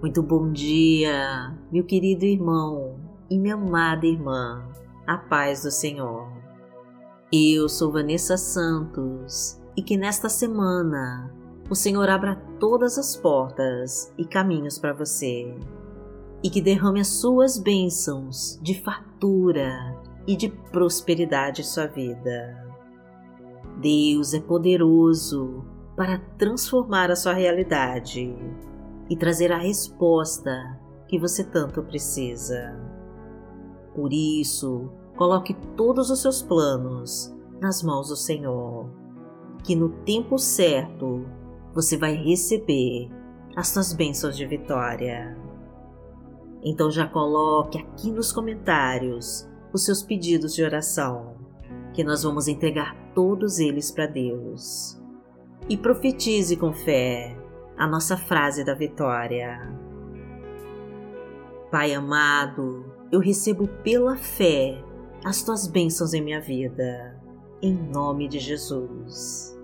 Muito bom dia, meu querido irmão e minha amada irmã, a paz do Senhor. Eu sou Vanessa Santos e que nesta semana o Senhor abra todas as portas e caminhos para você e que derrame as suas bênçãos de fartura e de prosperidade em sua vida. Deus é poderoso para transformar a sua realidade e trazer a resposta que você tanto precisa. Por isso, coloque todos os seus planos nas mãos do Senhor, que no tempo certo você vai receber as suas bênçãos de vitória. Então já coloque aqui nos comentários os seus pedidos de oração, que nós vamos entregar todos eles para Deus. E profetize com fé a nossa frase da vitória. Pai amado, eu recebo pela fé as tuas bênçãos em minha vida, em nome de Jesus.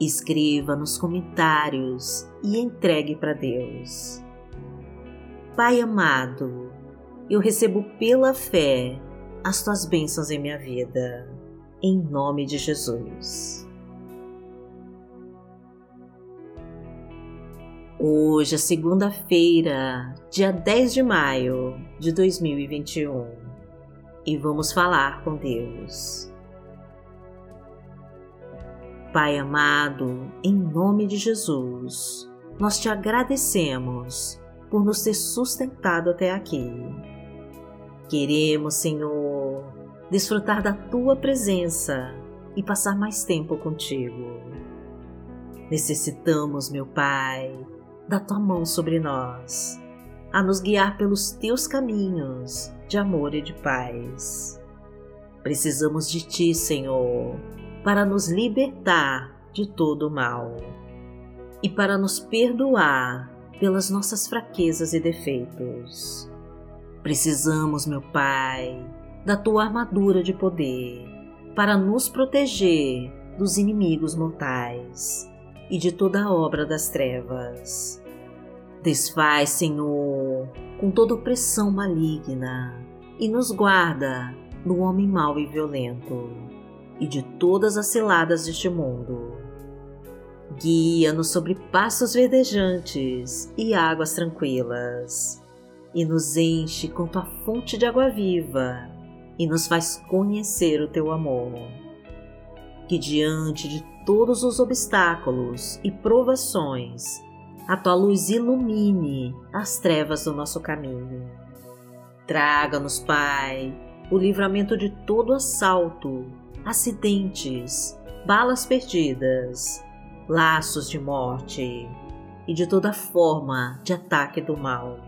Escreva nos comentários e entregue para Deus. Pai amado, eu recebo pela fé as tuas bênçãos em minha vida, em nome de Jesus. Hoje é segunda-feira, dia 10 de maio de 2021 e vamos falar com Deus. Pai amado, em nome de Jesus, nós te agradecemos por nos ter sustentado até aqui. Queremos, Senhor, desfrutar da tua presença e passar mais tempo contigo. Necessitamos, meu Pai, da tua mão sobre nós, a nos guiar pelos teus caminhos de amor e de paz. Precisamos de ti, Senhor, para nos libertar de todo o mal e para nos perdoar pelas nossas fraquezas e defeitos. Precisamos, meu Pai, da tua armadura de poder para nos proteger dos inimigos mortais e de toda a obra das trevas. Desfaz, Senhor, com toda opressão maligna e nos guarda do homem mau e violento e de todas as ciladas deste mundo. Guia-nos sobre passos verdejantes e águas tranquilas, e nos enche com tua fonte de água viva, e nos faz conhecer o teu amor. Que diante de todos os obstáculos e provações, a tua luz ilumine as trevas do nosso caminho. Traga-nos, Pai, o livramento de todo assalto, acidentes, balas perdidas, laços de morte e de toda forma de ataque do mal.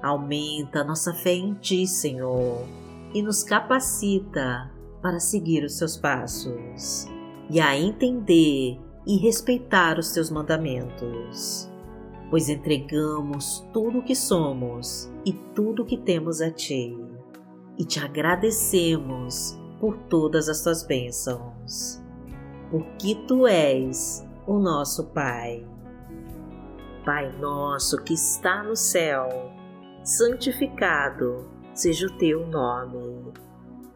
Aumenta nossa fé em Ti, Senhor, e nos capacita para seguir os Seus passos e a entender e respeitar os teus mandamentos, pois entregamos tudo o que somos e tudo o que temos a ti, e te agradecemos por todas as tuas bênçãos, porque tu és o nosso Pai. Pai nosso que está no céu, santificado seja o teu nome.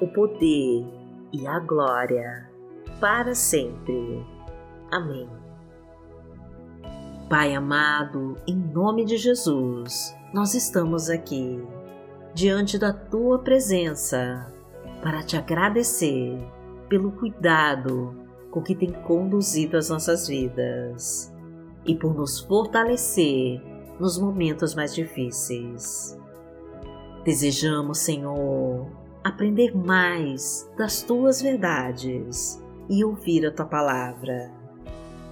o poder e a glória para sempre. Amém. Pai amado, em nome de Jesus, nós estamos aqui, diante da tua presença, para te agradecer pelo cuidado com que tem conduzido as nossas vidas e por nos fortalecer nos momentos mais difíceis. Desejamos, Senhor, aprender mais das tuas verdades e ouvir a tua palavra,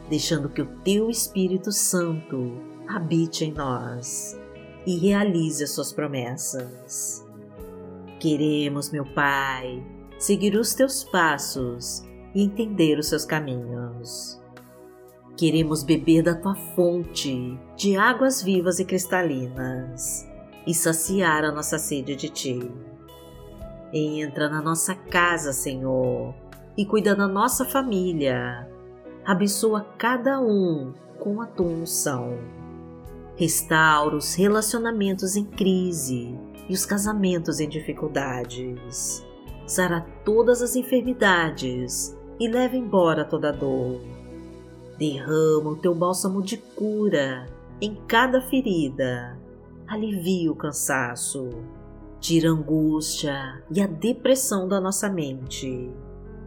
deixando que o teu Espírito Santo habite em nós e realize as suas promessas. Queremos, meu Pai, seguir os teus passos e entender os seus caminhos. Queremos beber da tua fonte de águas vivas e cristalinas e saciar a nossa sede de ti. Entra na nossa casa, Senhor, e cuida da nossa família. Abençoa cada um com a tua unção. Restaura os relacionamentos em crise e os casamentos em dificuldades. Sara todas as enfermidades e leva embora toda dor. Derrama o teu bálsamo de cura em cada ferida. Alivia o cansaço. Tira a angústia e a depressão da nossa mente.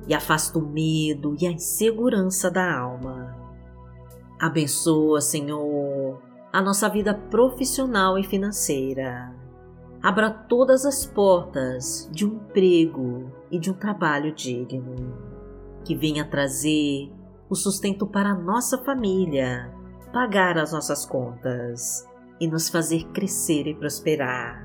E afasta o medo e a insegurança da alma. Abençoa, Senhor, a nossa vida profissional e financeira. Abra todas as portas de um emprego e de um trabalho digno, que venha trazer o sustento para a nossa família, pagar as nossas contas e nos fazer crescer e prosperar.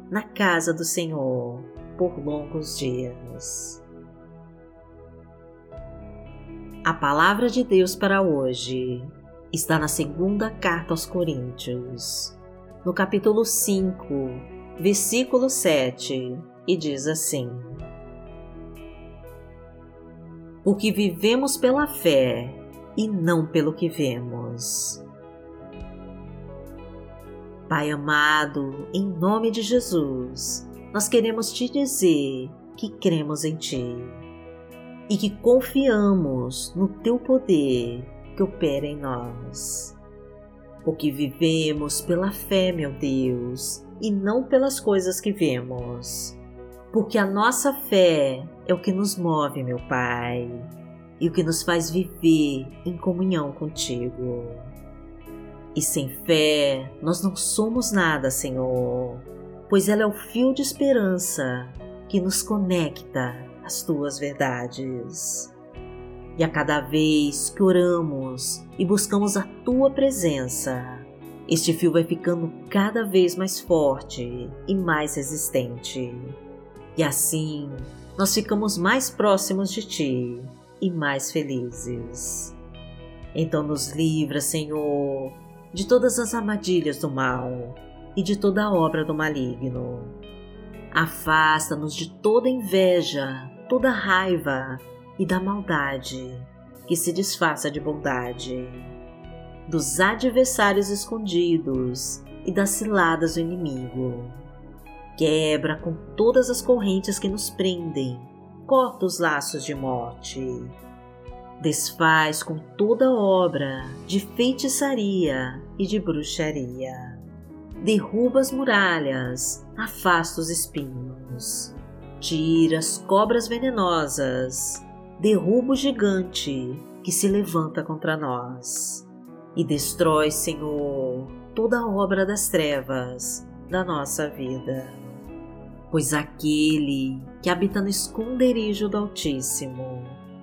na casa do Senhor por longos dias. A palavra de Deus para hoje está na segunda carta aos Coríntios, no capítulo 5, versículo 7, e diz assim: Porque vivemos pela fé e não pelo que vemos. Pai amado, em nome de Jesus, nós queremos te dizer que cremos em Ti e que confiamos no Teu poder que opera em nós. Porque vivemos pela fé, meu Deus, e não pelas coisas que vemos. Porque a nossa fé é o que nos move, meu Pai, e o que nos faz viver em comunhão contigo. E sem fé nós não somos nada, Senhor, pois ela é o fio de esperança que nos conecta as tuas verdades. E a cada vez que oramos e buscamos a tua presença, este fio vai ficando cada vez mais forte e mais resistente. E assim nós ficamos mais próximos de ti e mais felizes. Então nos livra, Senhor, de todas as armadilhas do mal e de toda a obra do maligno. Afasta-nos de toda inveja toda raiva e da maldade que se disfarça de bondade, dos adversários escondidos e das ciladas do inimigo. Quebra com todas as correntes que nos prendem, corta os laços de morte. Desfaz com toda obra de feitiçaria e de bruxaria. Derruba as muralhas, afasta os espinhos Tira as cobras venenosas, derruba o gigante que se levanta contra nós e destrói, Senhor, toda a obra das trevas da nossa vida. Pois aquele que habita no esconderijo do Altíssimo,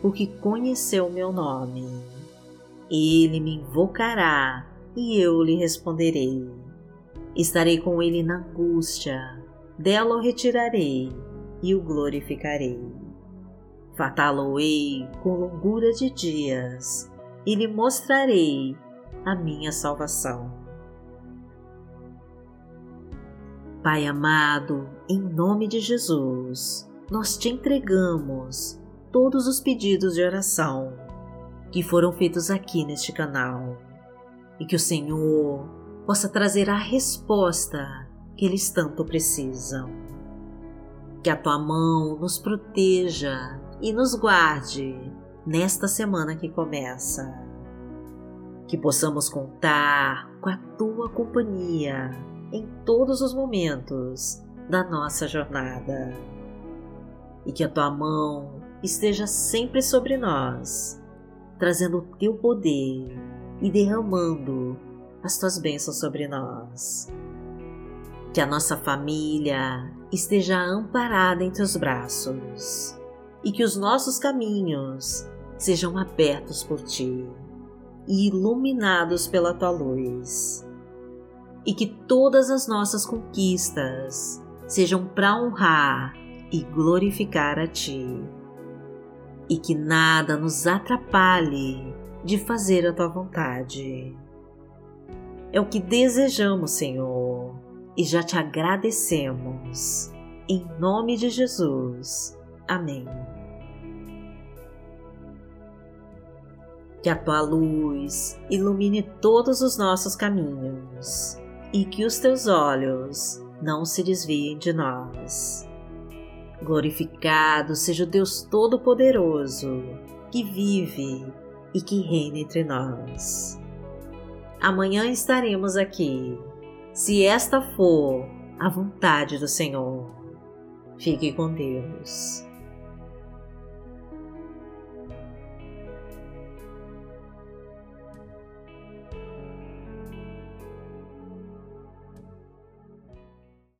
porque conheceu meu nome. Ele me invocará e eu lhe responderei. Estarei com ele na angústia, dela o retirarei e o glorificarei. Fatá-lo-ei com longura de dias e lhe mostrarei a minha salvação. Pai amado, em nome de Jesus, nós te entregamos todos os pedidos de oração que foram feitos aqui neste canal e que o Senhor possa trazer a resposta que eles tanto precisam. Que a tua mão nos proteja e nos guarde nesta semana que começa. Que possamos contar com a tua companhia em todos os momentos da nossa jornada. E que a tua mão esteja sempre sobre nós, trazendo o teu poder e derramando as tuas bênçãos sobre nós. Que a nossa família esteja amparada em teus braços e que os nossos caminhos sejam abertos por ti e iluminados pela tua luz. E que todas as nossas conquistas sejam para honrar e glorificar a ti. E que nada nos atrapalhe de fazer a tua vontade. É o que desejamos, Senhor, e já te agradecemos. Em nome de Jesus. Amém. Que a tua luz ilumine todos os nossos caminhos e que os teus olhos não se desviem de nós. Glorificado seja o Deus Todo-Poderoso que vive e que reina entre nós. Amanhã estaremos aqui, se esta for a vontade do Senhor. Fique com Deus.